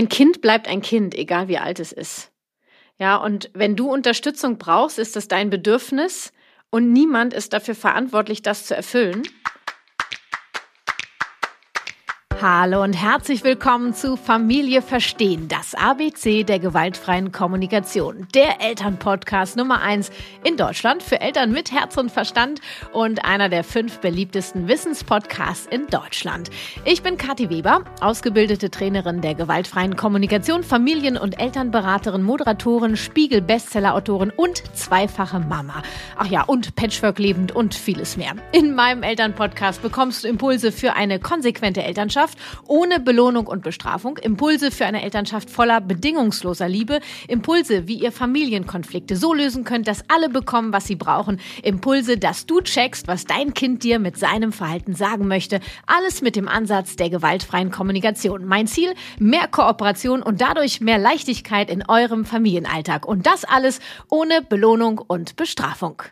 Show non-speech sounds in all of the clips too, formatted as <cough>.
Ein Kind bleibt ein Kind, egal wie alt es ist. Ja, und wenn du Unterstützung brauchst, ist das dein Bedürfnis und niemand ist dafür verantwortlich, das zu erfüllen. Hallo und herzlich willkommen zu Familie Verstehen, das ABC der gewaltfreien Kommunikation. Der Elternpodcast Nummer eins in Deutschland für Eltern mit Herz und Verstand und einer der fünf beliebtesten Wissenspodcasts in Deutschland. Ich bin Kathi Weber, ausgebildete Trainerin der gewaltfreien Kommunikation, Familien- und Elternberaterin, Moderatorin, Spiegel-Bestseller-Autorin und zweifache Mama. Ach ja, und Patchwork lebend und vieles mehr. In meinem Elternpodcast bekommst du Impulse für eine konsequente Elternschaft Elternschaft ohne Belohnung und Bestrafung, Impulse für eine Elternschaft voller bedingungsloser Liebe, Impulse, wie ihr Familienkonflikte so lösen könnt, dass alle bekommen, was sie brauchen, Impulse, dass du checkst, was dein Kind dir mit seinem Verhalten sagen möchte, alles mit dem Ansatz der gewaltfreien Kommunikation. Mein Ziel, mehr Kooperation und dadurch mehr Leichtigkeit in eurem Familienalltag und das alles ohne Belohnung und Bestrafung.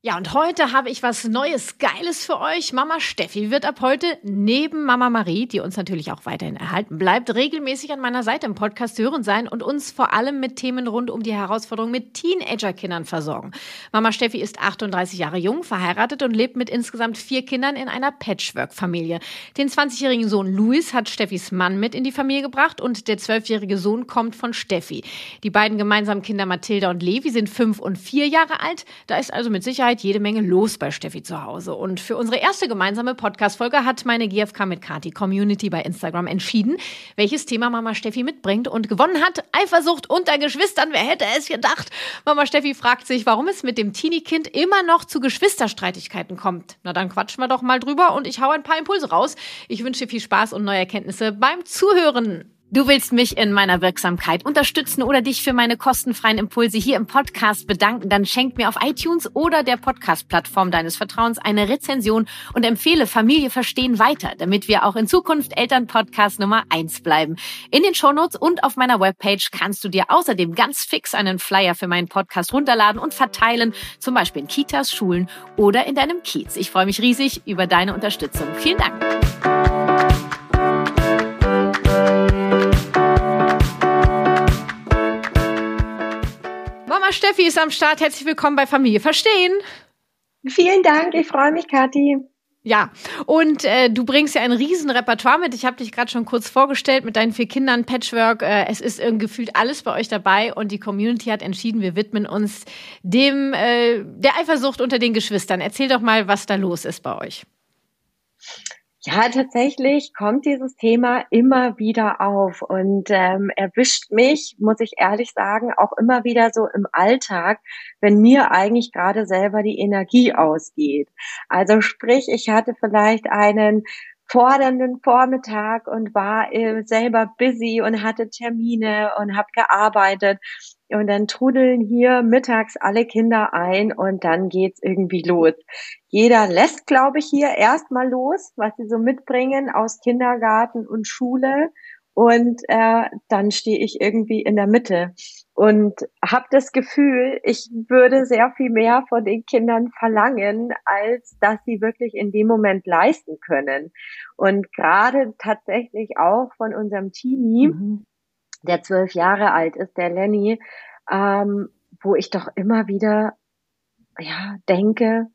Ja, und heute habe ich was Neues, Geiles für euch. Mama Steffi wird ab heute neben Mama Marie, die uns natürlich auch weiterhin erhalten bleibt, regelmäßig an meiner Seite im Podcast hören sein und uns vor allem mit Themen rund um die Herausforderung mit Teenagerkindern versorgen. Mama Steffi ist 38 Jahre jung, verheiratet und lebt mit insgesamt vier Kindern in einer Patchwork-Familie. Den 20-jährigen Sohn Louis hat Steffis Mann mit in die Familie gebracht und der 12-jährige Sohn kommt von Steffi. Die beiden gemeinsamen Kinder Mathilda und Levi sind fünf und vier Jahre alt. Da ist also mit Sicherheit Sicherheit jede Menge los bei Steffi zu Hause. Und für unsere erste gemeinsame Podcast-Folge hat meine GFK mit Kati Community bei Instagram entschieden, welches Thema Mama Steffi mitbringt und gewonnen hat. Eifersucht unter Geschwistern. Wer hätte es gedacht? Mama Steffi fragt sich, warum es mit dem Teenie-Kind immer noch zu Geschwisterstreitigkeiten kommt. Na dann quatschen wir doch mal drüber und ich hau ein paar Impulse raus. Ich wünsche viel Spaß und neue Erkenntnisse beim Zuhören. Du willst mich in meiner Wirksamkeit unterstützen oder dich für meine kostenfreien Impulse hier im Podcast bedanken, dann schenk mir auf iTunes oder der Podcast-Plattform deines Vertrauens eine Rezension und empfehle Familie verstehen weiter, damit wir auch in Zukunft Elternpodcast Nummer eins bleiben. In den Shownotes und auf meiner Webpage kannst du dir außerdem ganz fix einen Flyer für meinen Podcast runterladen und verteilen, zum Beispiel in Kitas, Schulen oder in deinem Kiez. Ich freue mich riesig über deine Unterstützung. Vielen Dank. Steffi ist am Start. Herzlich willkommen bei Familie Verstehen. Vielen Dank, ich freue mich, Kathi. Ja, und äh, du bringst ja ein riesen Repertoire mit. Ich habe dich gerade schon kurz vorgestellt mit deinen vier Kindern, Patchwork. Äh, es ist irgendwie gefühlt alles bei euch dabei und die Community hat entschieden, wir widmen uns dem äh, der Eifersucht unter den Geschwistern. Erzähl doch mal, was da los ist bei euch. Ja, tatsächlich kommt dieses Thema immer wieder auf und ähm, erwischt mich, muss ich ehrlich sagen, auch immer wieder so im Alltag, wenn mir eigentlich gerade selber die Energie ausgeht. Also sprich, ich hatte vielleicht einen fordernden Vormittag und war äh, selber busy und hatte Termine und habe gearbeitet und dann trudeln hier mittags alle Kinder ein und dann geht's irgendwie los. Jeder lässt, glaube ich, hier erstmal los, was sie so mitbringen aus Kindergarten und Schule. Und äh, dann stehe ich irgendwie in der Mitte und habe das Gefühl, ich würde sehr viel mehr von den Kindern verlangen, als dass sie wirklich in dem Moment leisten können. Und gerade tatsächlich auch von unserem Teenie, mhm der zwölf Jahre alt ist, der Lenny, ähm, wo ich doch immer wieder ja denke,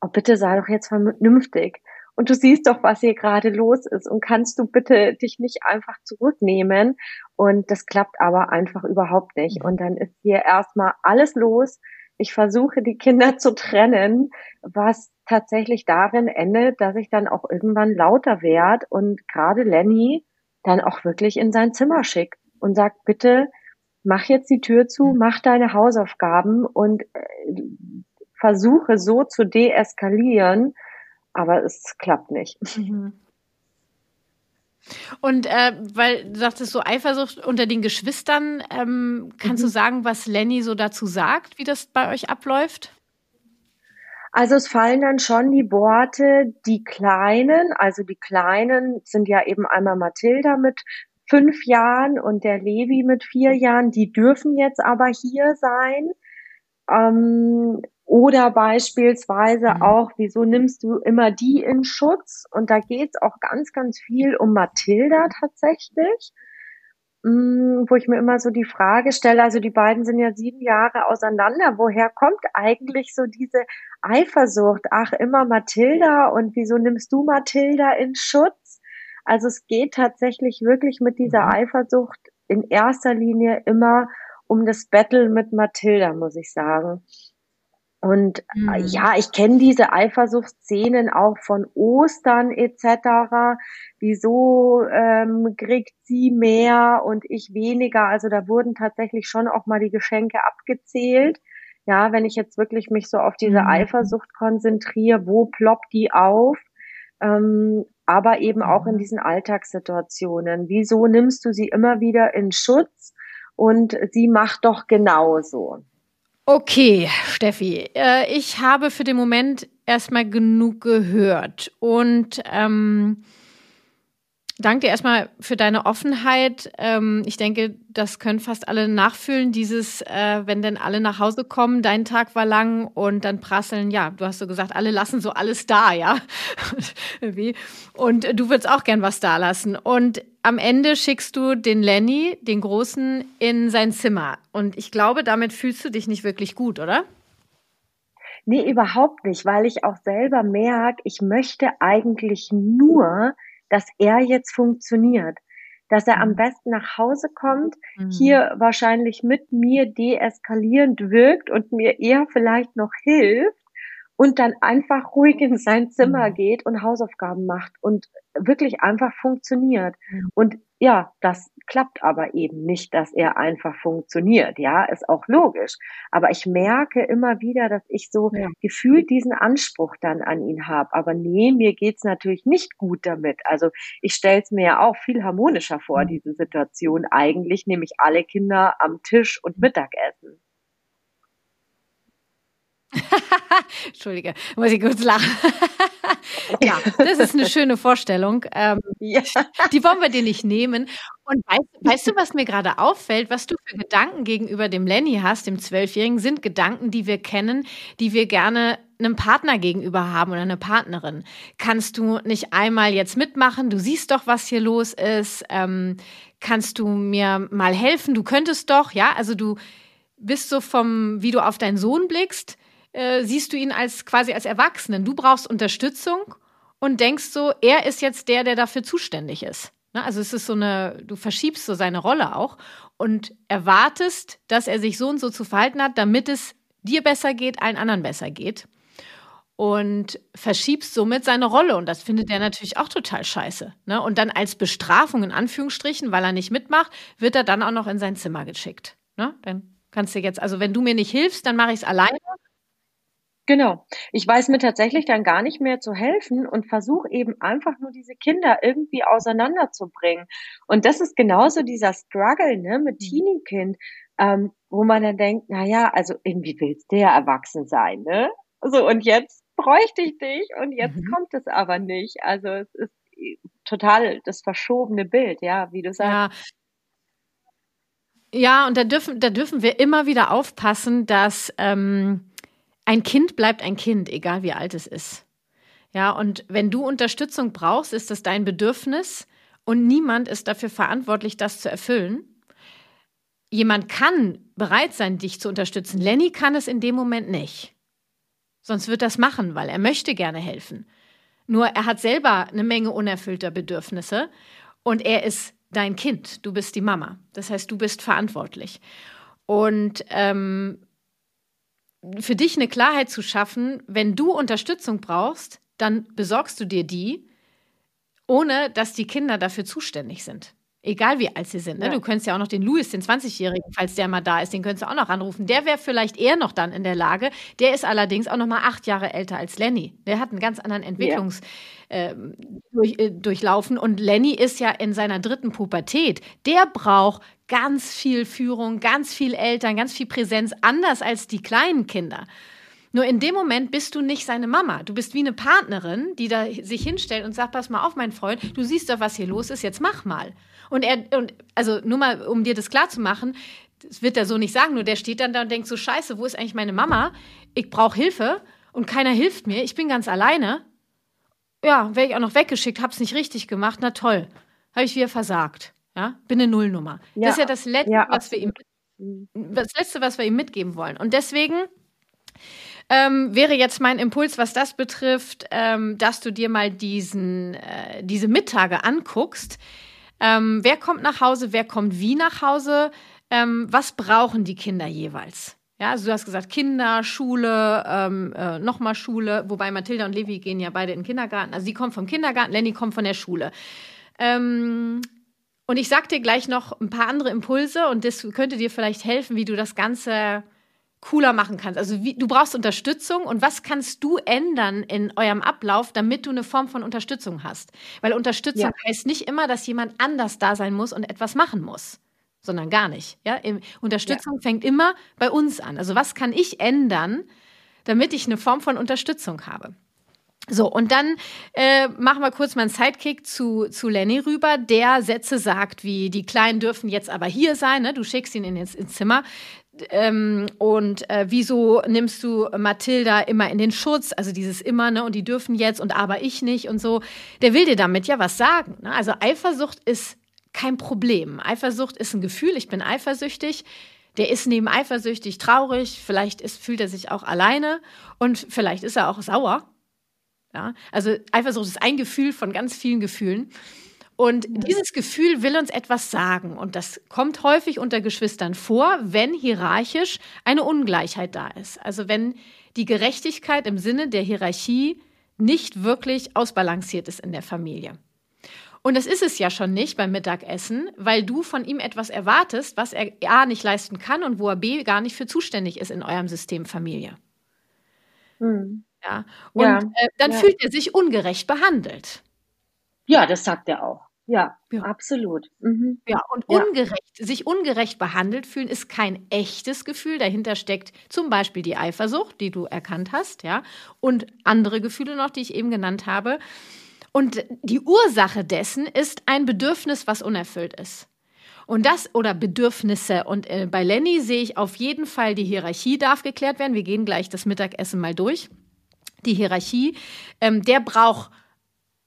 oh bitte sei doch jetzt vernünftig. Und du siehst doch, was hier gerade los ist. Und kannst du bitte dich nicht einfach zurücknehmen? Und das klappt aber einfach überhaupt nicht. Und dann ist hier erstmal alles los. Ich versuche, die Kinder zu trennen, was tatsächlich darin endet, dass ich dann auch irgendwann lauter werde und gerade Lenny dann auch wirklich in sein Zimmer schickt und sagt, bitte mach jetzt die Tür zu, mhm. mach deine Hausaufgaben und äh, versuche so zu deeskalieren, aber es klappt nicht. Mhm. Und äh, weil du sagtest so Eifersucht unter den Geschwistern, ähm, kannst mhm. du sagen, was Lenny so dazu sagt, wie das bei euch abläuft? Also es fallen dann schon die Worte, die Kleinen, also die Kleinen sind ja eben einmal Mathilda mit fünf Jahren und der Levi mit vier Jahren, die dürfen jetzt aber hier sein. Ähm, oder beispielsweise mhm. auch, wieso nimmst du immer die in Schutz? Und da geht es auch ganz, ganz viel um Mathilda tatsächlich. Mm, wo ich mir immer so die Frage stelle, also die beiden sind ja sieben Jahre auseinander, woher kommt eigentlich so diese Eifersucht? Ach, immer Mathilda und wieso nimmst du Mathilda in Schutz? Also es geht tatsächlich wirklich mit dieser mhm. Eifersucht in erster Linie immer um das Battle mit Mathilda, muss ich sagen. Und äh, mhm. ja, ich kenne diese Eifersuchtsszenen auch von Ostern etc. Wieso ähm, kriegt sie mehr und ich weniger? Also da wurden tatsächlich schon auch mal die Geschenke abgezählt. Ja, wenn ich jetzt wirklich mich so auf diese mhm. Eifersucht konzentriere, wo ploppt die auf? Ähm, aber eben auch in mhm. diesen Alltagssituationen. Wieso nimmst du sie immer wieder in Schutz und sie macht doch genauso? Okay, Steffi, äh, ich habe für den Moment erstmal genug gehört und ähm, danke dir erstmal für deine Offenheit. Ähm, ich denke, das können fast alle nachfühlen, dieses, äh, wenn denn alle nach Hause kommen, dein Tag war lang und dann prasseln, ja, du hast so gesagt, alle lassen so alles da, ja. <laughs> und du würdest auch gern was da lassen. Und am Ende schickst du den Lenny, den Großen, in sein Zimmer. Und ich glaube, damit fühlst du dich nicht wirklich gut, oder? Nee, überhaupt nicht, weil ich auch selber merke, ich möchte eigentlich nur, dass er jetzt funktioniert. Dass er am mhm. besten nach Hause kommt, mhm. hier wahrscheinlich mit mir deeskalierend wirkt und mir eher vielleicht noch hilft, und dann einfach ruhig in sein Zimmer mhm. geht und Hausaufgaben macht und wirklich einfach funktioniert. Mhm. Und ja, das klappt aber eben nicht, dass er einfach funktioniert. Ja, ist auch logisch. Aber ich merke immer wieder, dass ich so ja. gefühlt diesen Anspruch dann an ihn habe. Aber nee, mir geht's natürlich nicht gut damit. Also ich stelle es mir ja auch viel harmonischer vor, mhm. diese Situation eigentlich, nämlich alle Kinder am Tisch und Mittagessen. <laughs> Entschuldige, muss ich kurz lachen. <laughs> ja, das ist eine schöne Vorstellung. Ähm, ja. Die wollen wir dir nicht nehmen. Und weißt, weißt du, was mir gerade auffällt, was du für Gedanken gegenüber dem Lenny hast, dem Zwölfjährigen, sind Gedanken, die wir kennen, die wir gerne einem Partner gegenüber haben oder eine Partnerin. Kannst du nicht einmal jetzt mitmachen? Du siehst doch, was hier los ist. Ähm, kannst du mir mal helfen? Du könntest doch, ja, also du bist so vom, wie du auf deinen Sohn blickst, äh, siehst du ihn als quasi als Erwachsenen. Du brauchst Unterstützung und denkst so, er ist jetzt der, der dafür zuständig ist. Ne? Also es ist so eine, du verschiebst so seine Rolle auch und erwartest, dass er sich so und so zu verhalten hat, damit es dir besser geht, allen anderen besser geht. Und verschiebst somit seine Rolle. Und das findet er natürlich auch total scheiße. Ne? Und dann als Bestrafung in Anführungsstrichen, weil er nicht mitmacht, wird er dann auch noch in sein Zimmer geschickt. Ne? Dann kannst du jetzt, also wenn du mir nicht hilfst, dann mache ich es alleine Genau. Ich weiß mir tatsächlich dann gar nicht mehr zu helfen und versuche eben einfach nur diese Kinder irgendwie auseinanderzubringen. Und das ist genauso dieser Struggle ne, mit mhm. Teenie-Kind, ähm, wo man dann denkt, na ja, also irgendwie willst du ja erwachsen sein, ne? So, und jetzt bräuchte ich dich und jetzt mhm. kommt es aber nicht. Also es ist total das verschobene Bild, ja, wie du sagst. Ja, ja und da dürfen, da dürfen wir immer wieder aufpassen, dass ähm, ein Kind bleibt ein Kind, egal wie alt es ist. Ja, und wenn du Unterstützung brauchst, ist das dein Bedürfnis und niemand ist dafür verantwortlich, das zu erfüllen. Jemand kann bereit sein, dich zu unterstützen. Lenny kann es in dem Moment nicht. Sonst wird das machen, weil er möchte gerne helfen. Nur er hat selber eine Menge unerfüllter Bedürfnisse und er ist dein Kind. Du bist die Mama. Das heißt, du bist verantwortlich. Und ähm, für dich eine Klarheit zu schaffen, wenn du Unterstützung brauchst, dann besorgst du dir die, ohne dass die Kinder dafür zuständig sind. Egal wie alt sie sind. Ne? Ja. Du könntest ja auch noch den Louis, den 20-Jährigen, falls der mal da ist, den könntest du auch noch anrufen. Der wäre vielleicht eher noch dann in der Lage. Der ist allerdings auch noch mal acht Jahre älter als Lenny. Der hat einen ganz anderen Entwicklungs ja. äh, durch, äh, durchlaufen. Und Lenny ist ja in seiner dritten Pubertät. Der braucht ganz viel Führung, ganz viel Eltern, ganz viel Präsenz, anders als die kleinen Kinder. Nur in dem Moment bist du nicht seine Mama. Du bist wie eine Partnerin, die da sich hinstellt und sagt, pass mal auf, mein Freund, du siehst doch, was hier los ist, jetzt mach mal. Und er, und also nur mal, um dir das klar zu machen, das wird er so nicht sagen, nur der steht dann da und denkt so, scheiße, wo ist eigentlich meine Mama? Ich brauche Hilfe und keiner hilft mir, ich bin ganz alleine. Ja, wäre ich auch noch weggeschickt, hab's nicht richtig gemacht, na toll, habe ich wieder versagt. Ja, bin eine Nullnummer. Ja. Das ist ja das Letzte, ja, was wir ihm, das Letzte, was wir ihm mitgeben wollen. Und deswegen ähm, wäre jetzt mein Impuls, was das betrifft, ähm, dass du dir mal diesen, äh, diese Mittage anguckst. Ähm, wer kommt nach Hause, wer kommt wie nach Hause, ähm, was brauchen die Kinder jeweils? Ja, also du hast gesagt, Kinder, Schule, ähm, äh, nochmal Schule, wobei Mathilda und Levi gehen ja beide in den Kindergarten. Also sie kommt vom Kindergarten, Lenny kommt von der Schule. Ähm, und ich sag dir gleich noch ein paar andere Impulse und das könnte dir vielleicht helfen, wie du das Ganze cooler machen kannst. Also wie, du brauchst Unterstützung und was kannst du ändern in eurem Ablauf, damit du eine Form von Unterstützung hast? Weil Unterstützung ja. heißt nicht immer, dass jemand anders da sein muss und etwas machen muss, sondern gar nicht. Ja? Unterstützung ja. fängt immer bei uns an. Also was kann ich ändern, damit ich eine Form von Unterstützung habe? So, und dann äh, machen wir kurz mal einen Sidekick zu, zu Lenny rüber, der Sätze sagt, wie die Kleinen dürfen jetzt aber hier sein, ne? du schickst ihn in, ins, ins Zimmer. Ähm, und äh, wieso nimmst du Mathilda immer in den Schutz? Also dieses immer, ne? Und die dürfen jetzt und aber ich nicht und so. Der will dir damit ja was sagen. Ne? Also Eifersucht ist kein Problem. Eifersucht ist ein Gefühl. Ich bin eifersüchtig. Der ist neben eifersüchtig traurig. Vielleicht ist, fühlt er sich auch alleine und vielleicht ist er auch sauer. Ja? Also Eifersucht ist ein Gefühl von ganz vielen Gefühlen. Und dieses Gefühl will uns etwas sagen. Und das kommt häufig unter Geschwistern vor, wenn hierarchisch eine Ungleichheit da ist. Also wenn die Gerechtigkeit im Sinne der Hierarchie nicht wirklich ausbalanciert ist in der Familie. Und das ist es ja schon nicht beim Mittagessen, weil du von ihm etwas erwartest, was er A nicht leisten kann und wo er B gar nicht für zuständig ist in eurem System Familie. Hm. Ja. Und ja, äh, dann ja. fühlt er sich ungerecht behandelt. Ja, das sagt er auch. Ja, ja. absolut. Mhm. Ja, und ungerecht, sich ungerecht behandelt fühlen ist kein echtes Gefühl. Dahinter steckt zum Beispiel die Eifersucht, die du erkannt hast, ja, und andere Gefühle noch, die ich eben genannt habe. Und die Ursache dessen ist ein Bedürfnis, was unerfüllt ist. Und das oder Bedürfnisse. Und äh, bei Lenny sehe ich auf jeden Fall, die Hierarchie darf geklärt werden. Wir gehen gleich das Mittagessen mal durch. Die Hierarchie, ähm, der braucht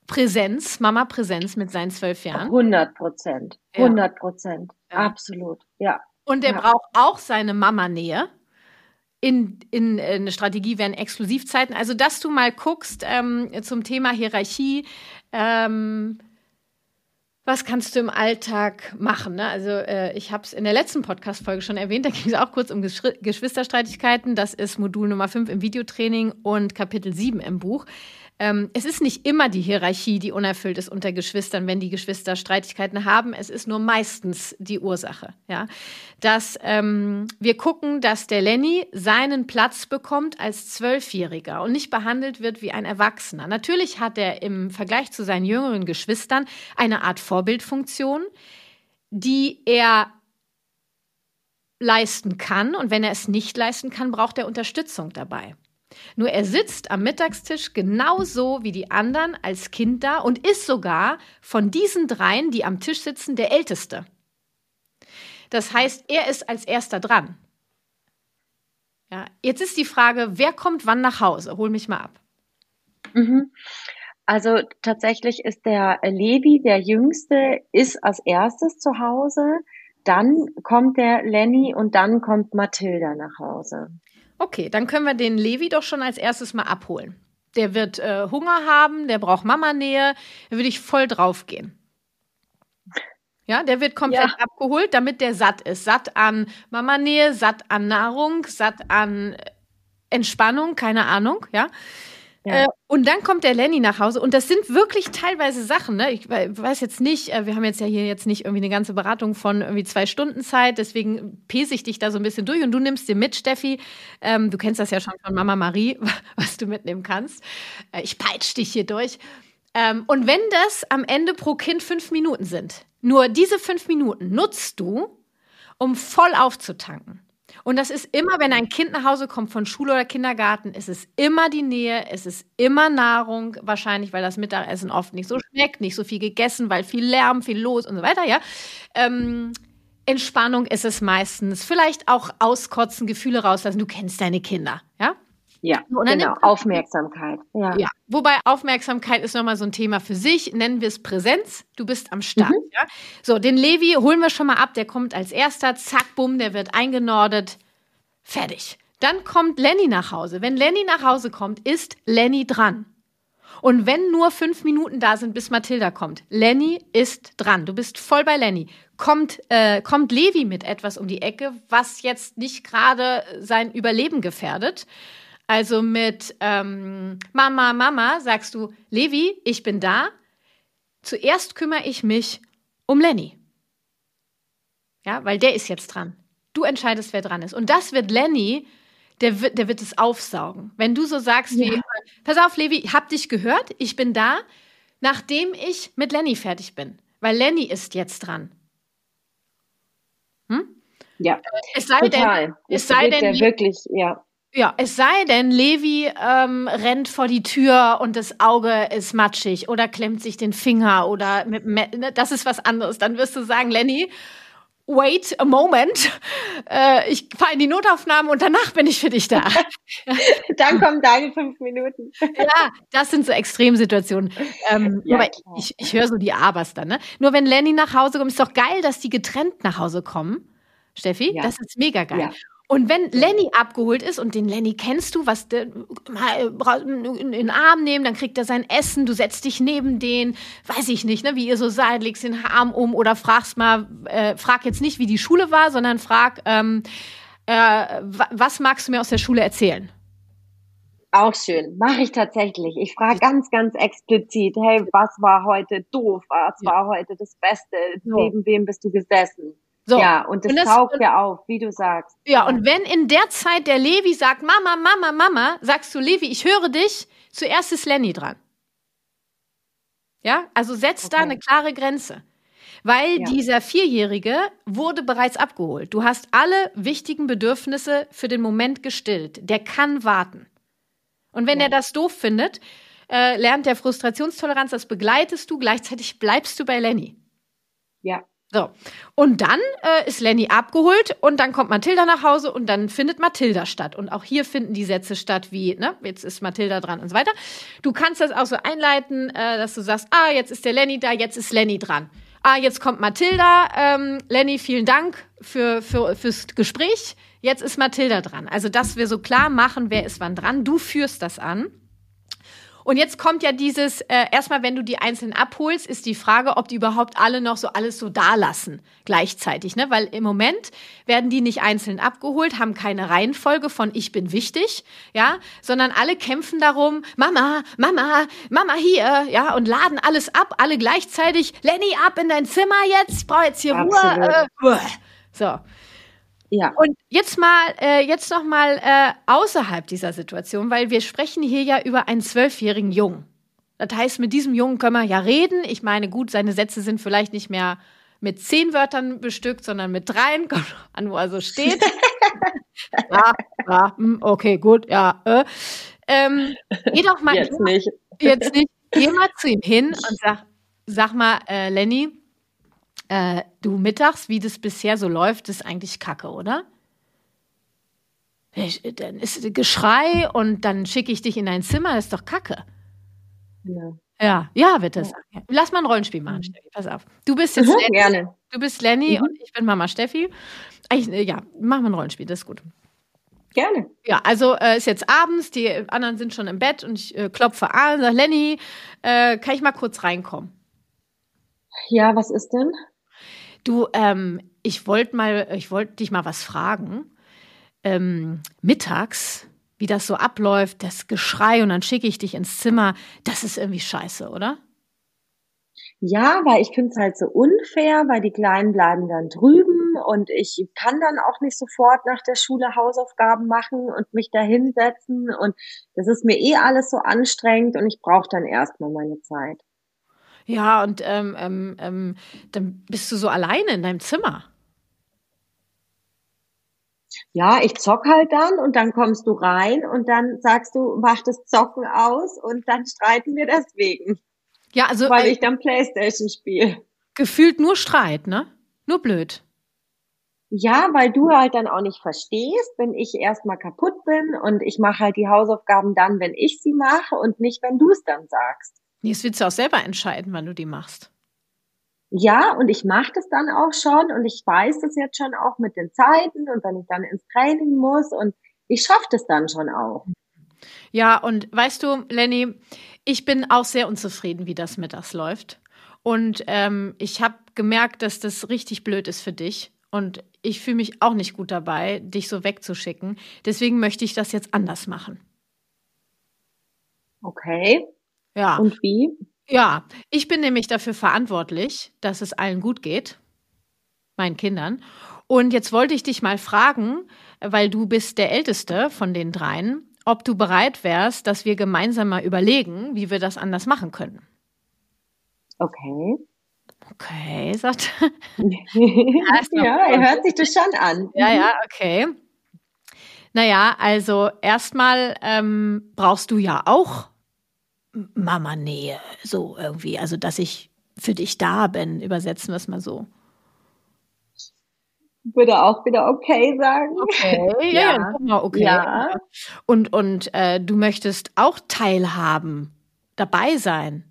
Präsenz, Mama Präsenz mit seinen zwölf Jahren. 100 Prozent, 100 Prozent, ja. absolut, ja. Und er ja. braucht auch seine Mama-Nähe. In, in, in eine Strategie wären Exklusivzeiten. Also, dass du mal guckst ähm, zum Thema Hierarchie, ähm, was kannst du im Alltag machen? Ne? Also äh, ich habe es in der letzten Podcast-Folge schon erwähnt, da ging es auch kurz um Gesch Geschwisterstreitigkeiten. Das ist Modul Nummer 5 im Videotraining und Kapitel 7 im Buch. Ähm, es ist nicht immer die Hierarchie, die unerfüllt ist unter Geschwistern, wenn die Geschwister Streitigkeiten haben. Es ist nur meistens die Ursache. Ja? Dass ähm, wir gucken, dass der Lenny seinen Platz bekommt als Zwölfjähriger und nicht behandelt wird wie ein Erwachsener. Natürlich hat er im Vergleich zu seinen jüngeren Geschwistern eine Art Vorbildfunktion, die er leisten kann. Und wenn er es nicht leisten kann, braucht er Unterstützung dabei. Nur er sitzt am Mittagstisch genauso wie die anderen als Kind da und ist sogar von diesen dreien, die am Tisch sitzen, der Älteste. Das heißt, er ist als erster dran. Ja, jetzt ist die Frage, wer kommt wann nach Hause? Hol mich mal ab. Mhm. Also tatsächlich ist der Levi, der Jüngste, ist als erstes zu Hause. Dann kommt der Lenny und dann kommt Mathilda nach Hause. Okay, dann können wir den Levi doch schon als erstes mal abholen. Der wird äh, Hunger haben, der braucht Mama-Nähe, da würde ich voll draufgehen. Ja, der wird komplett ja. abgeholt, damit der satt ist. Satt an Mama-Nähe, satt an Nahrung, satt an Entspannung, keine Ahnung, ja. Äh, und dann kommt der Lenny nach Hause und das sind wirklich teilweise Sachen. Ne? Ich weiß jetzt nicht, äh, wir haben jetzt ja hier jetzt nicht irgendwie eine ganze Beratung von irgendwie zwei Stunden Zeit, deswegen pese ich dich da so ein bisschen durch und du nimmst dir mit, Steffi. Ähm, du kennst das ja schon von Mama Marie, <laughs> was du mitnehmen kannst. Äh, ich peitsch dich hier durch. Ähm, und wenn das am Ende pro Kind fünf Minuten sind, nur diese fünf Minuten nutzt du, um voll aufzutanken. Und das ist immer, wenn ein Kind nach Hause kommt von Schule oder Kindergarten, ist es immer die Nähe, es ist immer Nahrung, wahrscheinlich, weil das Mittagessen oft nicht so schmeckt, nicht so viel gegessen, weil viel Lärm, viel los und so weiter, ja. Ähm, Entspannung ist es meistens. Vielleicht auch auskotzen, Gefühle rauslassen. Du kennst deine Kinder, ja? Ja, genau, Aufmerksamkeit. Ja. ja. Wobei Aufmerksamkeit ist nochmal so ein Thema für sich, nennen wir es Präsenz, du bist am Start. Mhm. Ja? So, den Levi holen wir schon mal ab, der kommt als erster, zack, bumm, der wird eingenordet, fertig. Dann kommt Lenny nach Hause. Wenn Lenny nach Hause kommt, ist Lenny dran. Und wenn nur fünf Minuten da sind, bis Mathilda kommt, Lenny ist dran. Du bist voll bei Lenny. Kommt, äh, kommt Levi mit etwas um die Ecke, was jetzt nicht gerade sein Überleben gefährdet. Also mit ähm, Mama, Mama sagst du, Levi, ich bin da. Zuerst kümmere ich mich um Lenny. Ja, weil der ist jetzt dran. Du entscheidest, wer dran ist. Und das wird Lenny der wird, der wird es aufsaugen. Wenn du so sagst ja. wie, pass auf, Levi, hab dich gehört, ich bin da, nachdem ich mit Lenny fertig bin. Weil Lenny ist jetzt dran. Hm? Ja, es sei total. Denn, es sei denn, wirklich, ja. Ja, es sei denn, Levi ähm, rennt vor die Tür und das Auge ist matschig oder klemmt sich den Finger oder mit, ne, das ist was anderes. Dann wirst du sagen, Lenny, wait a moment, äh, ich fahre in die Notaufnahme und danach bin ich für dich da. <laughs> Dann kommen deine fünf Minuten. ja, das sind so Extremsituationen. Ähm, ja, aber ich, ich höre so die Abers dann. Ne? Nur wenn Lenny nach Hause kommt, ist doch geil, dass die getrennt nach Hause kommen. Steffi, ja. das ist mega geil. Ja. Und wenn Lenny abgeholt ist und den Lenny kennst du, was der, mal in den Arm nehmen, dann kriegt er sein Essen, du setzt dich neben den, weiß ich nicht, ne, wie ihr so seid, legst den Arm um oder fragst mal, äh, frag jetzt nicht, wie die Schule war, sondern frag, ähm, äh, was magst du mir aus der Schule erzählen? Auch schön, mache ich tatsächlich. Ich frage ganz, ganz explizit, hey, was war heute doof? Was war heute das Beste? Neben wem bist du gesessen? So. Ja, und das, und das taugt ja auf, wie du sagst. Ja, und wenn in der Zeit der Levi sagt, Mama, Mama, Mama, sagst du, Levi, ich höre dich, zuerst ist Lenny dran. Ja, also setz okay. da eine klare Grenze. Weil ja. dieser Vierjährige wurde bereits abgeholt. Du hast alle wichtigen Bedürfnisse für den Moment gestillt. Der kann warten. Und wenn ja. er das doof findet, äh, lernt der Frustrationstoleranz, das begleitest du, gleichzeitig bleibst du bei Lenny. Ja. So. Und dann äh, ist Lenny abgeholt und dann kommt Mathilda nach Hause und dann findet Mathilda statt. Und auch hier finden die Sätze statt wie, ne, jetzt ist Mathilda dran und so weiter. Du kannst das auch so einleiten, äh, dass du sagst, ah, jetzt ist der Lenny da, jetzt ist Lenny dran. Ah, jetzt kommt Mathilda. Ähm, Lenny, vielen Dank für, für, fürs Gespräch. Jetzt ist Mathilda dran. Also, dass wir so klar machen, wer ist wann dran. Du führst das an. Und jetzt kommt ja dieses, äh, erstmal, wenn du die Einzelnen abholst, ist die Frage, ob die überhaupt alle noch so alles so da lassen gleichzeitig. Ne? Weil im Moment werden die nicht einzeln abgeholt, haben keine Reihenfolge von ich bin wichtig, ja, sondern alle kämpfen darum, Mama, Mama, Mama hier, ja, und laden alles ab, alle gleichzeitig, Lenny ab in dein Zimmer jetzt, ich brauche jetzt hier Ruhe. Äh, so. Ja. Und jetzt mal, äh, jetzt noch mal äh, außerhalb dieser Situation, weil wir sprechen hier ja über einen zwölfjährigen Jungen. Das heißt, mit diesem Jungen können wir ja reden. Ich meine, gut, seine Sätze sind vielleicht nicht mehr mit zehn Wörtern bestückt, sondern mit dreien. <laughs> Kommt an, wo er so steht. <laughs> ja, ja, hm, okay, gut, ja. Äh. Ähm, geh doch mal. Jetzt nicht. Jetzt nicht. Geh mal zu ihm hin und sag, sag mal, äh, Lenny, äh, du mittags, wie das bisher so läuft, ist eigentlich Kacke, oder? Ich, dann ist Geschrei und dann schicke ich dich in dein Zimmer, das ist doch Kacke. Ja. Ja, ja, wird das. Ja. Lass mal ein Rollenspiel machen, mhm. Steffi. Pass auf. Du bist jetzt mhm, Lenny. Gerne. Du bist Lenny mhm. und ich bin Mama Steffi. Ich, äh, ja, machen wir ein Rollenspiel, das ist gut. Gerne. Ja, also äh, ist jetzt abends, die anderen sind schon im Bett und ich äh, klopfe an und sage, Lenny, äh, kann ich mal kurz reinkommen? Ja, was ist denn? Du, ähm, ich wollte mal, ich wollte dich mal was fragen. Ähm, mittags, wie das so abläuft, das Geschrei und dann schicke ich dich ins Zimmer, das ist irgendwie scheiße, oder? Ja, weil ich finde es halt so unfair, weil die Kleinen bleiben dann drüben und ich kann dann auch nicht sofort nach der Schule Hausaufgaben machen und mich da hinsetzen und das ist mir eh alles so anstrengend und ich brauche dann erstmal meine Zeit. Ja, und ähm, ähm, ähm, dann bist du so alleine in deinem Zimmer. Ja, ich zock halt dann und dann kommst du rein und dann sagst du, mach das Zocken aus und dann streiten wir deswegen. Ja, also. Weil äh, ich dann Playstation spiele. Gefühlt nur Streit, ne? Nur blöd. Ja, weil du halt dann auch nicht verstehst, wenn ich erstmal kaputt bin und ich mache halt die Hausaufgaben dann, wenn ich sie mache und nicht, wenn du es dann sagst. Nee, das willst du auch selber entscheiden, wann du die machst. Ja, und ich mache das dann auch schon und ich weiß das jetzt schon auch mit den Zeiten und wenn ich dann ins Training muss und ich schaffe das dann schon auch. Ja, und weißt du, Lenny, ich bin auch sehr unzufrieden, wie das mittags läuft. Und ähm, ich habe gemerkt, dass das richtig blöd ist für dich. Und ich fühle mich auch nicht gut dabei, dich so wegzuschicken. Deswegen möchte ich das jetzt anders machen. Okay. Ja. Und wie? Ja, ich bin nämlich dafür verantwortlich, dass es allen gut geht, meinen Kindern. Und jetzt wollte ich dich mal fragen, weil du bist der Älteste von den dreien, ob du bereit wärst, dass wir gemeinsam mal überlegen, wie wir das anders machen können. Okay. Okay, sagt <laughs> Ja, er hört sich das schon an. Ja, ja, okay. Naja, also erstmal ähm, brauchst du ja auch Mama-Nähe, so irgendwie. Also, dass ich für dich da bin, übersetzen wir es mal so. Würde auch wieder okay sagen. Okay, <laughs> ja, ja. okay. Ja. Und, und äh, du möchtest auch teilhaben, dabei sein.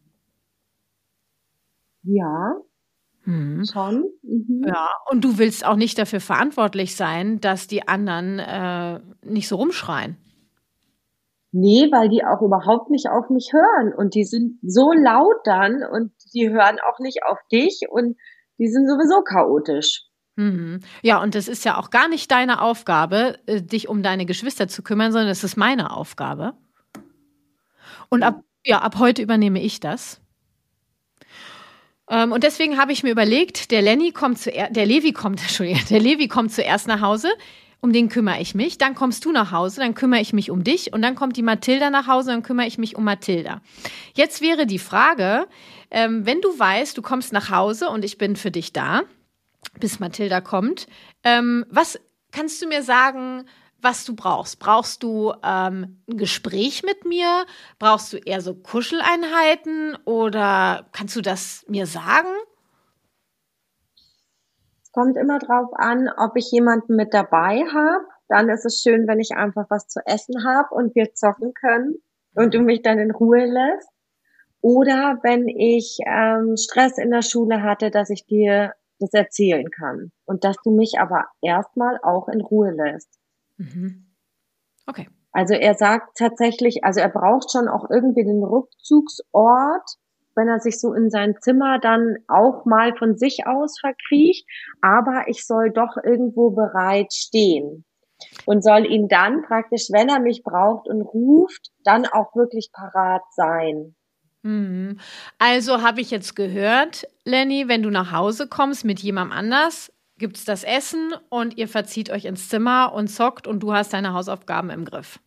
Ja. Hm. Schon. Mhm. Ja, und du willst auch nicht dafür verantwortlich sein, dass die anderen äh, nicht so rumschreien. Nee, weil die auch überhaupt nicht auf mich hören und die sind so laut dann und die hören auch nicht auf dich und die sind sowieso chaotisch. Mhm. Ja, und das ist ja auch gar nicht deine Aufgabe, äh, dich um deine Geschwister zu kümmern, sondern es ist meine Aufgabe. Und ab, ja, ab heute übernehme ich das. Ähm, und deswegen habe ich mir überlegt, der Lenny kommt zuerst, der Levi kommt, <laughs> Entschuldigung, der Levi kommt zuerst nach Hause um den kümmere ich mich. Dann kommst du nach Hause, dann kümmere ich mich um dich. Und dann kommt die Mathilda nach Hause, dann kümmere ich mich um Mathilda. Jetzt wäre die Frage, ähm, wenn du weißt, du kommst nach Hause und ich bin für dich da, bis Mathilda kommt, ähm, was kannst du mir sagen, was du brauchst. Brauchst du ähm, ein Gespräch mit mir? Brauchst du eher so Kuscheleinheiten oder kannst du das mir sagen? Kommt immer drauf an, ob ich jemanden mit dabei habe. Dann ist es schön, wenn ich einfach was zu essen habe und wir zocken können und du mich dann in Ruhe lässt. Oder wenn ich ähm, Stress in der Schule hatte, dass ich dir das erzählen kann und dass du mich aber erstmal auch in Ruhe lässt. Mhm. Okay. Also er sagt tatsächlich, also er braucht schon auch irgendwie den Rückzugsort, wenn er sich so in sein Zimmer dann auch mal von sich aus verkriecht, aber ich soll doch irgendwo bereit stehen und soll ihn dann praktisch, wenn er mich braucht und ruft, dann auch wirklich parat sein. Mhm. Also habe ich jetzt gehört, Lenny, wenn du nach Hause kommst mit jemandem anders, gibt's das Essen und ihr verzieht euch ins Zimmer und zockt und du hast deine Hausaufgaben im Griff.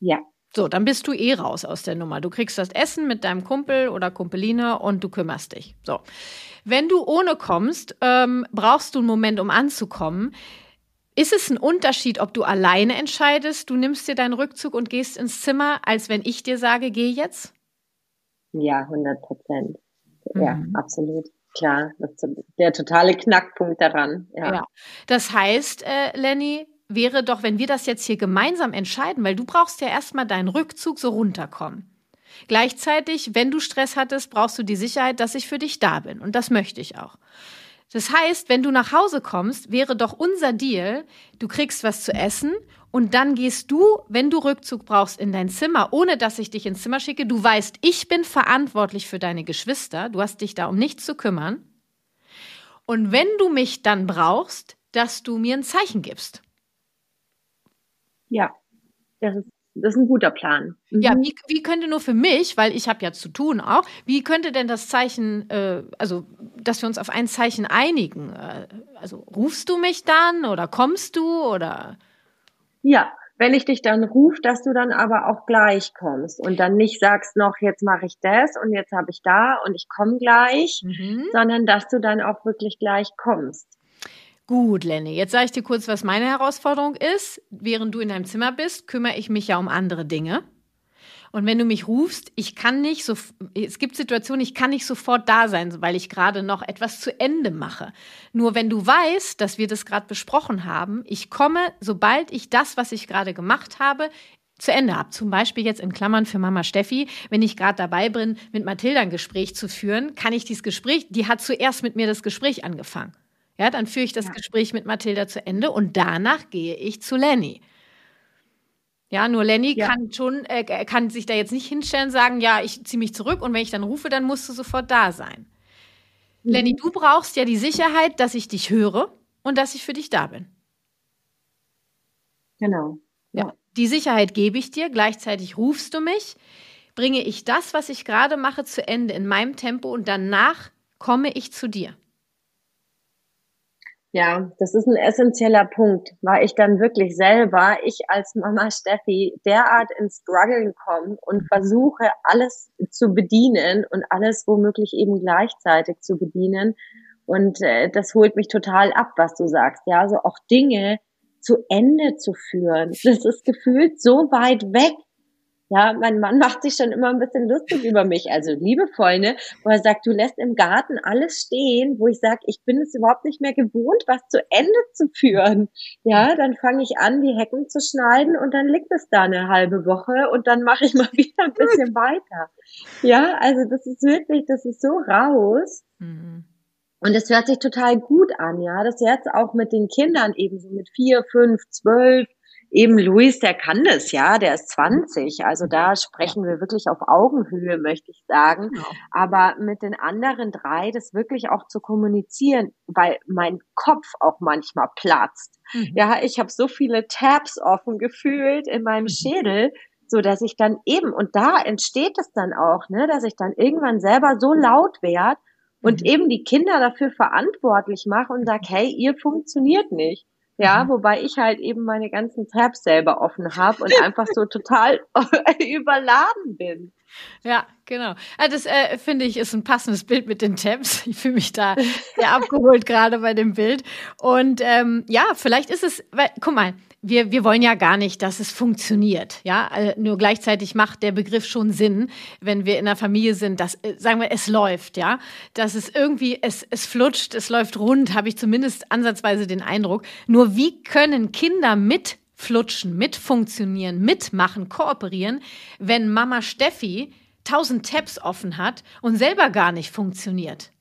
Ja. So, dann bist du eh raus aus der Nummer. Du kriegst das Essen mit deinem Kumpel oder Kumpeline und du kümmerst dich. So. Wenn du ohne kommst, ähm, brauchst du einen Moment, um anzukommen. Ist es ein Unterschied, ob du alleine entscheidest, du nimmst dir deinen Rückzug und gehst ins Zimmer, als wenn ich dir sage, geh jetzt? Ja, 100 Prozent. Ja, mhm. absolut. Klar, das ist der totale Knackpunkt daran. Ja. ja. Das heißt, äh, Lenny, wäre doch, wenn wir das jetzt hier gemeinsam entscheiden, weil du brauchst ja erstmal deinen Rückzug so runterkommen. Gleichzeitig, wenn du Stress hattest, brauchst du die Sicherheit, dass ich für dich da bin. Und das möchte ich auch. Das heißt, wenn du nach Hause kommst, wäre doch unser Deal, du kriegst was zu essen und dann gehst du, wenn du Rückzug brauchst, in dein Zimmer, ohne dass ich dich ins Zimmer schicke. Du weißt, ich bin verantwortlich für deine Geschwister. Du hast dich da um nichts zu kümmern. Und wenn du mich dann brauchst, dass du mir ein Zeichen gibst. Ja, das ist, das ist ein guter Plan. Mhm. Ja, wie, wie könnte nur für mich, weil ich habe ja zu tun auch, wie könnte denn das Zeichen, äh, also dass wir uns auf ein Zeichen einigen? Äh, also rufst du mich dann oder kommst du oder? Ja, wenn ich dich dann rufe, dass du dann aber auch gleich kommst und dann nicht sagst noch, jetzt mache ich das und jetzt habe ich da und ich komme gleich, mhm. sondern dass du dann auch wirklich gleich kommst. Gut, Lenny, jetzt sage ich dir kurz, was meine Herausforderung ist. Während du in deinem Zimmer bist, kümmere ich mich ja um andere Dinge. Und wenn du mich rufst, ich kann nicht so, es gibt Situationen, ich kann nicht sofort da sein, weil ich gerade noch etwas zu Ende mache. Nur wenn du weißt, dass wir das gerade besprochen haben, ich komme, sobald ich das, was ich gerade gemacht habe, zu Ende habe. Zum Beispiel jetzt in Klammern für Mama Steffi, wenn ich gerade dabei bin, mit Mathilda ein Gespräch zu führen, kann ich dieses Gespräch, die hat zuerst mit mir das Gespräch angefangen. Ja, dann führe ich das ja. Gespräch mit Mathilda zu Ende und danach gehe ich zu Lenny. Ja, nur Lenny ja. kann schon, äh, kann sich da jetzt nicht hinstellen und sagen, ja, ich ziehe mich zurück und wenn ich dann rufe, dann musst du sofort da sein. Mhm. Lenny, du brauchst ja die Sicherheit, dass ich dich höre und dass ich für dich da bin. Genau. Ja. Die Sicherheit gebe ich dir, gleichzeitig rufst du mich, bringe ich das, was ich gerade mache, zu Ende in meinem Tempo und danach komme ich zu dir. Ja, das ist ein essentieller Punkt, weil ich dann wirklich selber, ich als Mama Steffi, derart ins Struggeln komme und versuche, alles zu bedienen und alles womöglich eben gleichzeitig zu bedienen. Und äh, das holt mich total ab, was du sagst. Ja, also auch Dinge zu Ende zu führen. Das ist gefühlt so weit weg. Ja, mein Mann macht sich schon immer ein bisschen lustig über mich, also liebevoll, ne? Wo er sagt, du lässt im Garten alles stehen, wo ich sage, ich bin es überhaupt nicht mehr gewohnt, was zu Ende zu führen. Ja, dann fange ich an, die Hecken zu schneiden und dann liegt es da eine halbe Woche und dann mache ich mal <laughs> wieder ein bisschen weiter. Ja, also das ist wirklich, das ist so raus. Mhm. Und es hört sich total gut an, ja, dass jetzt auch mit den Kindern eben so mit vier, fünf, zwölf, eben Luis, der kann das, ja, der ist 20. Also da sprechen wir wirklich auf Augenhöhe, möchte ich sagen. Genau. Aber mit den anderen drei das wirklich auch zu kommunizieren, weil mein Kopf auch manchmal platzt. Mhm. Ja, ich habe so viele Tabs offen gefühlt in meinem mhm. Schädel, so dass ich dann eben, und da entsteht es dann auch, ne, dass ich dann irgendwann selber so laut werde, und mhm. eben die Kinder dafür verantwortlich mache und sage, hey, ihr funktioniert nicht. Ja, mhm. wobei ich halt eben meine ganzen Tabs selber offen habe und einfach so total <laughs> überladen bin. Ja, genau. Also das äh, finde ich ist ein passendes Bild mit den Tabs. <laughs> Ich fühle mich da sehr abgeholt gerade bei dem Bild. Und ähm, ja, vielleicht ist es, weil, guck mal, wir, wir wollen ja gar nicht, dass es funktioniert. Ja, äh, nur gleichzeitig macht der Begriff schon Sinn, wenn wir in einer Familie sind, dass, äh, sagen wir, es läuft, ja, dass es irgendwie, es, es flutscht, es läuft rund, habe ich zumindest ansatzweise den Eindruck. Nur wie können Kinder mit flutschen, mitfunktionieren, mitmachen, kooperieren, wenn Mama Steffi tausend Tabs offen hat und selber gar nicht funktioniert?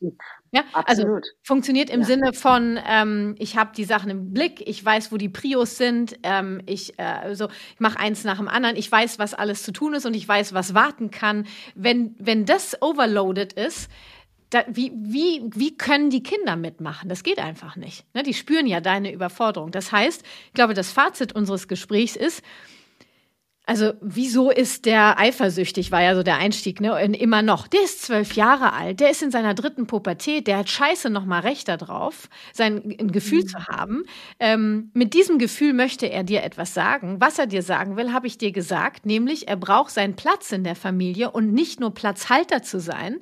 Ja, also Absolut. also funktioniert im ja. Sinne von, ähm, ich habe die Sachen im Blick, ich weiß, wo die Prios sind, ähm, ich, äh, also, ich mache eins nach dem anderen, ich weiß, was alles zu tun ist und ich weiß, was warten kann. Wenn, wenn das overloaded ist, da, wie, wie, wie können die Kinder mitmachen? Das geht einfach nicht. Ne? Die spüren ja deine Überforderung. Das heißt, ich glaube, das Fazit unseres Gesprächs ist, also, wieso ist der eifersüchtig, war ja so der Einstieg, ne? Und immer noch. Der ist zwölf Jahre alt, der ist in seiner dritten Pubertät, der hat scheiße nochmal recht darauf, sein Gefühl mhm. zu haben. Ähm, mit diesem Gefühl möchte er dir etwas sagen. Was er dir sagen will, habe ich dir gesagt, nämlich er braucht seinen Platz in der Familie und nicht nur Platzhalter zu sein.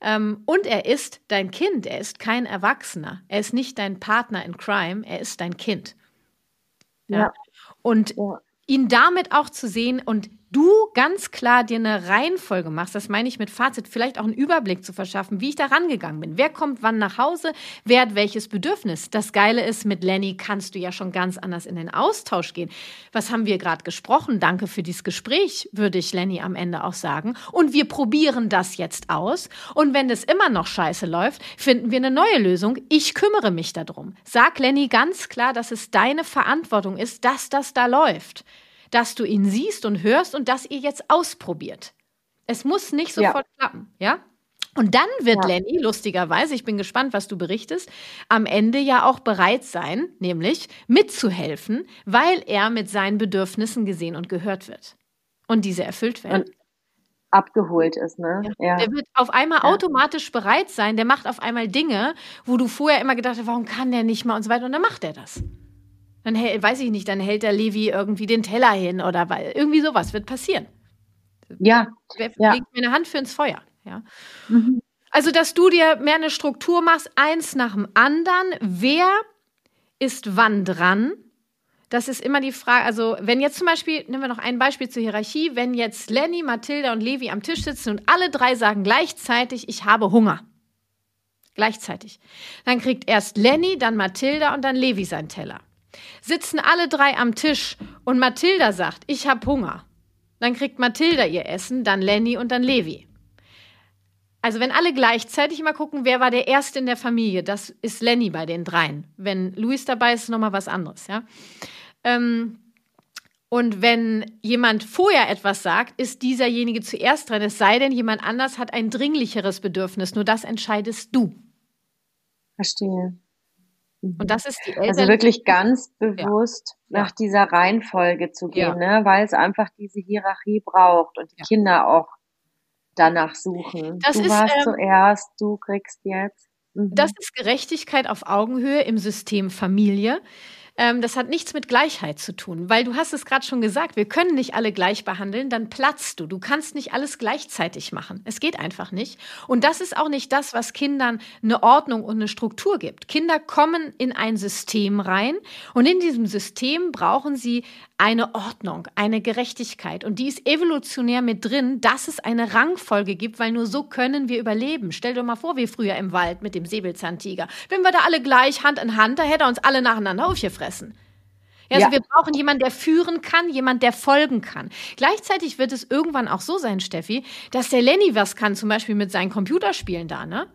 Ähm, und er ist dein Kind, er ist kein Erwachsener. Er ist nicht dein Partner in Crime, er ist dein Kind. Ja. ja. Und ja ihn damit auch zu sehen und du ganz klar dir eine Reihenfolge machst, das meine ich mit Fazit, vielleicht auch einen Überblick zu verschaffen, wie ich da rangegangen bin. Wer kommt wann nach Hause? Wer hat welches Bedürfnis? Das Geile ist, mit Lenny kannst du ja schon ganz anders in den Austausch gehen. Was haben wir gerade gesprochen? Danke für dieses Gespräch, würde ich Lenny am Ende auch sagen. Und wir probieren das jetzt aus. Und wenn es immer noch scheiße läuft, finden wir eine neue Lösung. Ich kümmere mich darum. Sag Lenny ganz klar, dass es deine Verantwortung ist, dass das da läuft dass du ihn siehst und hörst und dass ihr jetzt ausprobiert. Es muss nicht sofort ja. klappen, ja? Und dann wird ja. Lenny, lustigerweise, ich bin gespannt, was du berichtest, am Ende ja auch bereit sein, nämlich mitzuhelfen, weil er mit seinen Bedürfnissen gesehen und gehört wird. Und diese erfüllt werden. Und abgeholt ist, ne? Ja. Der wird auf einmal ja. automatisch bereit sein, der macht auf einmal Dinge, wo du vorher immer gedacht hast, warum kann der nicht mal und so weiter, und dann macht er das. Dann hält, weiß ich nicht, dann hält der Levi irgendwie den Teller hin oder weil irgendwie sowas wird passieren. Ja. Wer ja. legt mir eine Hand für ins Feuer? Ja. Mhm. Also, dass du dir mehr eine Struktur machst, eins nach dem anderen. Wer ist wann dran? das ist immer die Frage, also wenn jetzt zum Beispiel, nehmen wir noch ein Beispiel zur Hierarchie, wenn jetzt Lenny, Mathilda und Levi am Tisch sitzen und alle drei sagen gleichzeitig, ich habe Hunger. Gleichzeitig. Dann kriegt erst Lenny, dann Mathilda und dann Levi seinen Teller. Sitzen alle drei am Tisch und Mathilda sagt, ich habe Hunger. Dann kriegt Mathilda ihr Essen, dann Lenny und dann Levi. Also wenn alle gleichzeitig mal gucken, wer war der Erste in der Familie, das ist Lenny bei den dreien. Wenn Luis dabei ist, ist nochmal was anderes, ja. Ähm, und wenn jemand vorher etwas sagt, ist dieserjenige zuerst dran. Es sei denn, jemand anders hat ein dringlicheres Bedürfnis. Nur das entscheidest du. Verstehe. Und das ist die Eltern Also wirklich ganz bewusst ja. nach dieser Reihenfolge zu gehen, ja. ne? weil es einfach diese Hierarchie braucht und die ja. Kinder auch danach suchen. Das du ist, warst ähm, zuerst, du kriegst jetzt. Mhm. Das ist Gerechtigkeit auf Augenhöhe im System Familie. Ähm, das hat nichts mit Gleichheit zu tun, weil du hast es gerade schon gesagt, wir können nicht alle gleich behandeln, dann platzt du. Du kannst nicht alles gleichzeitig machen. Es geht einfach nicht. Und das ist auch nicht das, was Kindern eine Ordnung und eine Struktur gibt. Kinder kommen in ein System rein und in diesem System brauchen sie eine Ordnung, eine Gerechtigkeit. Und die ist evolutionär mit drin, dass es eine Rangfolge gibt, weil nur so können wir überleben. Stell dir mal vor, wie früher im Wald mit dem Säbelzahntiger. Wenn wir da alle gleich Hand in Hand, da hätte er uns alle nacheinander aufgefressen. Ja, also ja. wir brauchen jemanden, der führen kann, jemand, der folgen kann. Gleichzeitig wird es irgendwann auch so sein, Steffi, dass der Lenny was kann, zum Beispiel mit seinen Computerspielen da, ne?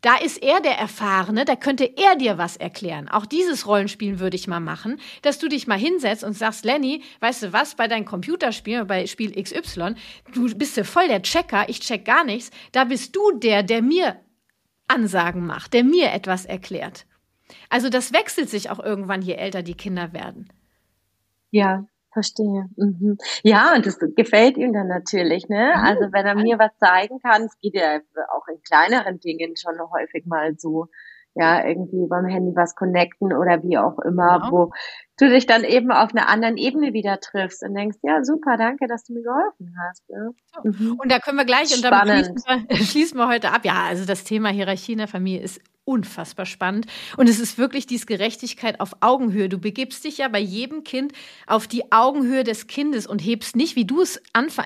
Da ist er der Erfahrene, da könnte er dir was erklären. Auch dieses Rollenspiel würde ich mal machen, dass du dich mal hinsetzt und sagst, Lenny, weißt du was, bei deinem Computerspiel, bei Spiel XY, du bist ja voll der Checker, ich check gar nichts, da bist du der, der mir Ansagen macht, der mir etwas erklärt. Also das wechselt sich auch irgendwann, je älter die Kinder werden. Ja, Verstehe. Mhm. Ja, und das gefällt ihm dann natürlich, ne? Mhm. Also wenn er mir was zeigen kann, es geht ja auch in kleineren Dingen schon häufig mal so, ja, irgendwie beim Handy was connecten oder wie auch immer, ja. wo du dich dann eben auf einer anderen Ebene wieder triffst und denkst, ja, super, danke, dass du mir geholfen hast. Ja. Mhm. Und da können wir gleich, und damit schließen wir, <laughs> schließen wir heute ab. Ja, also das Thema Hierarchie in der Familie ist unfassbar spannend. Und es ist wirklich diese Gerechtigkeit auf Augenhöhe. Du begibst dich ja bei jedem Kind auf die Augenhöhe des Kindes und hebst nicht, wie du es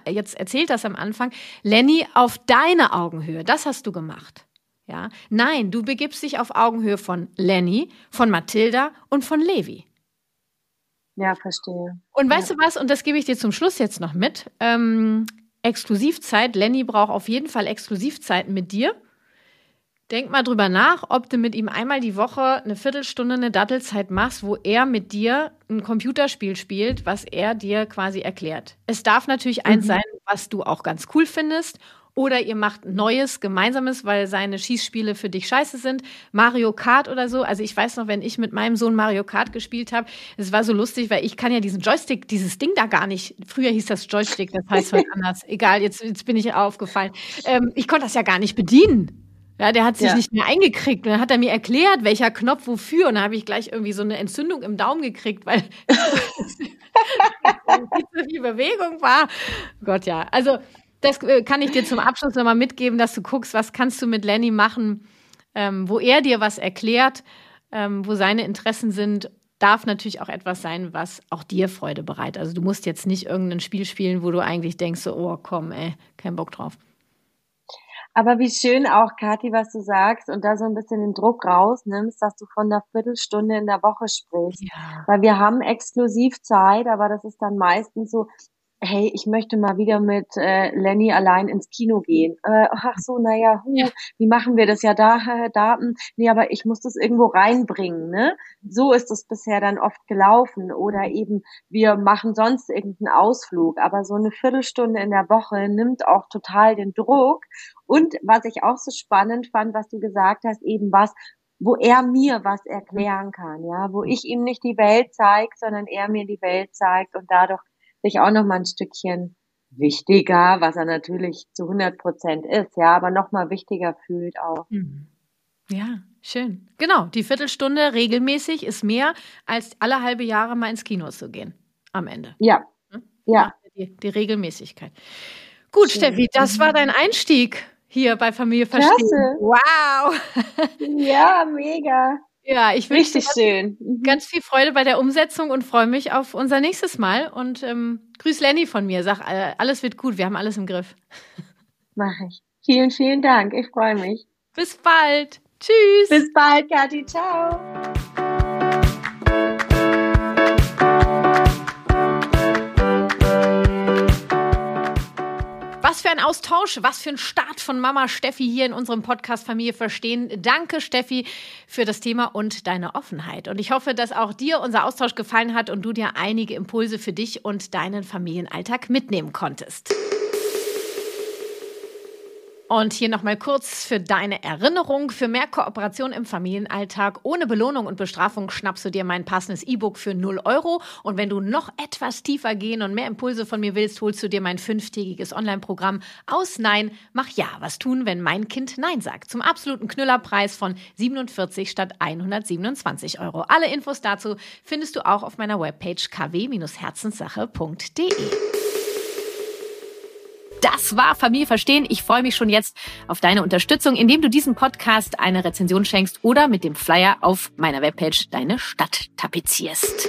jetzt erzählt hast am Anfang, Lenny, auf deine Augenhöhe. Das hast du gemacht. Ja? Nein, du begibst dich auf Augenhöhe von Lenny, von Mathilda und von Levi. Ja, verstehe. Und weißt ja. du was, und das gebe ich dir zum Schluss jetzt noch mit. Ähm, Exklusivzeit. Lenny braucht auf jeden Fall Exklusivzeiten mit dir. Denk mal drüber nach, ob du mit ihm einmal die Woche eine Viertelstunde eine Dattelzeit machst, wo er mit dir ein Computerspiel spielt, was er dir quasi erklärt. Es darf natürlich mhm. eins sein, was du auch ganz cool findest. Oder ihr macht Neues, Gemeinsames, weil seine Schießspiele für dich scheiße sind. Mario Kart oder so. Also ich weiß noch, wenn ich mit meinem Sohn Mario Kart gespielt habe, es war so lustig, weil ich kann ja diesen Joystick, dieses Ding da gar nicht. Früher hieß das Joystick, das heißt heute <laughs> anders. Egal, jetzt, jetzt bin ich aufgefallen. Ähm, ich konnte das ja gar nicht bedienen. Ja, der hat sich ja. nicht mehr eingekriegt. Und dann hat er mir erklärt, welcher Knopf wofür. Und dann habe ich gleich irgendwie so eine Entzündung im Daumen gekriegt, weil <laughs> <laughs> so viel Bewegung war. Gott, ja. Also, das äh, kann ich dir zum Abschluss nochmal mitgeben, dass du guckst, was kannst du mit Lenny machen, ähm, wo er dir was erklärt, ähm, wo seine Interessen sind. Darf natürlich auch etwas sein, was auch dir Freude bereitet. Also du musst jetzt nicht irgendein Spiel spielen, wo du eigentlich denkst, so, oh komm, ey, kein Bock drauf. Aber wie schön auch, Kathi, was du sagst und da so ein bisschen den Druck rausnimmst, dass du von einer Viertelstunde in der Woche sprichst. Ja. Weil wir haben exklusiv Zeit, aber das ist dann meistens so, hey, ich möchte mal wieder mit äh, Lenny allein ins Kino gehen. Äh, ach so, naja, hu, wie machen wir das ja da, da? Nee, aber ich muss das irgendwo reinbringen, ne? So ist es bisher dann oft gelaufen. Oder eben, wir machen sonst irgendeinen Ausflug. Aber so eine Viertelstunde in der Woche nimmt auch total den Druck. Und was ich auch so spannend fand, was du gesagt hast, eben was, wo er mir was erklären kann, ja, wo ich ihm nicht die Welt zeige, sondern er mir die Welt zeigt und dadurch sich auch noch mal ein Stückchen wichtiger, was er natürlich zu 100 Prozent ist, ja, aber noch mal wichtiger fühlt auch. Mhm. Ja, schön. Genau, die Viertelstunde regelmäßig ist mehr, als alle halbe Jahre mal ins Kino zu gehen. Am Ende. Ja. Hm? Ja. Die, die Regelmäßigkeit. Gut, schön. Steffi, das war dein Einstieg hier bei Familie Verstehen. Klasse. Wow. <laughs> Ja, mega. Ja, ich wünsche Richtig schön. Mhm. Ganz viel Freude bei der Umsetzung und freue mich auf unser nächstes Mal. Und ähm, grüß Lenny von mir. Sag, äh, alles wird gut. Wir haben alles im Griff. Mache ich. Vielen, vielen Dank. Ich freue mich. Bis bald. Tschüss. Bis bald, Kathi. Ciao. Für ein Austausch, was für ein Start von Mama Steffi hier in unserem Podcast Familie verstehen. Danke Steffi für das Thema und deine Offenheit. Und ich hoffe, dass auch dir unser Austausch gefallen hat und du dir einige Impulse für dich und deinen Familienalltag mitnehmen konntest. Und hier nochmal kurz für deine Erinnerung. Für mehr Kooperation im Familienalltag ohne Belohnung und Bestrafung schnappst du dir mein passendes E-Book für 0 Euro. Und wenn du noch etwas tiefer gehen und mehr Impulse von mir willst, holst du dir mein fünftägiges Online-Programm aus Nein, mach Ja. Was tun, wenn mein Kind Nein sagt? Zum absoluten Knüllerpreis von 47 statt 127 Euro. Alle Infos dazu findest du auch auf meiner Webpage kw-herzenssache.de. Das war Familie verstehen. Ich freue mich schon jetzt auf deine Unterstützung, indem du diesem Podcast eine Rezension schenkst oder mit dem Flyer auf meiner Webpage deine Stadt tapezierst.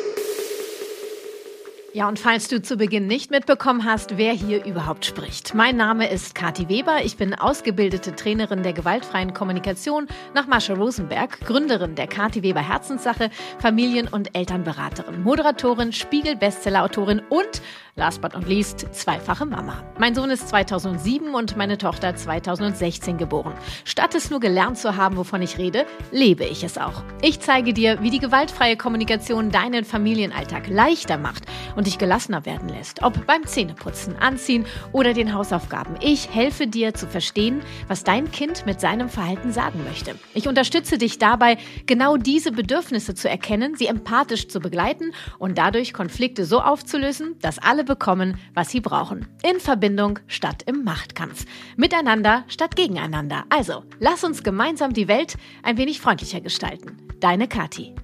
Ja, und falls du zu Beginn nicht mitbekommen hast, wer hier überhaupt spricht. Mein Name ist Kathi Weber. Ich bin ausgebildete Trainerin der gewaltfreien Kommunikation nach Marsha Rosenberg, Gründerin der Kathi Weber Herzenssache, Familien- und Elternberaterin, Moderatorin, Spiegel-Bestsellerautorin und last but not least zweifache Mama. Mein Sohn ist 2007 und meine Tochter 2016 geboren. Statt es nur gelernt zu haben, wovon ich rede, lebe ich es auch. Ich zeige dir, wie die gewaltfreie Kommunikation deinen Familienalltag leichter macht und dich gelassener werden lässt, ob beim Zähneputzen, Anziehen oder den Hausaufgaben. Ich helfe dir zu verstehen, was dein Kind mit seinem Verhalten sagen möchte. Ich unterstütze dich dabei, genau diese Bedürfnisse zu erkennen, sie empathisch zu begleiten und dadurch Konflikte so aufzulösen, dass alle bekommen, was sie brauchen. In Verbindung statt im Machtkampf. Miteinander statt gegeneinander. Also, lass uns gemeinsam die Welt ein wenig freundlicher gestalten. Deine Kathi.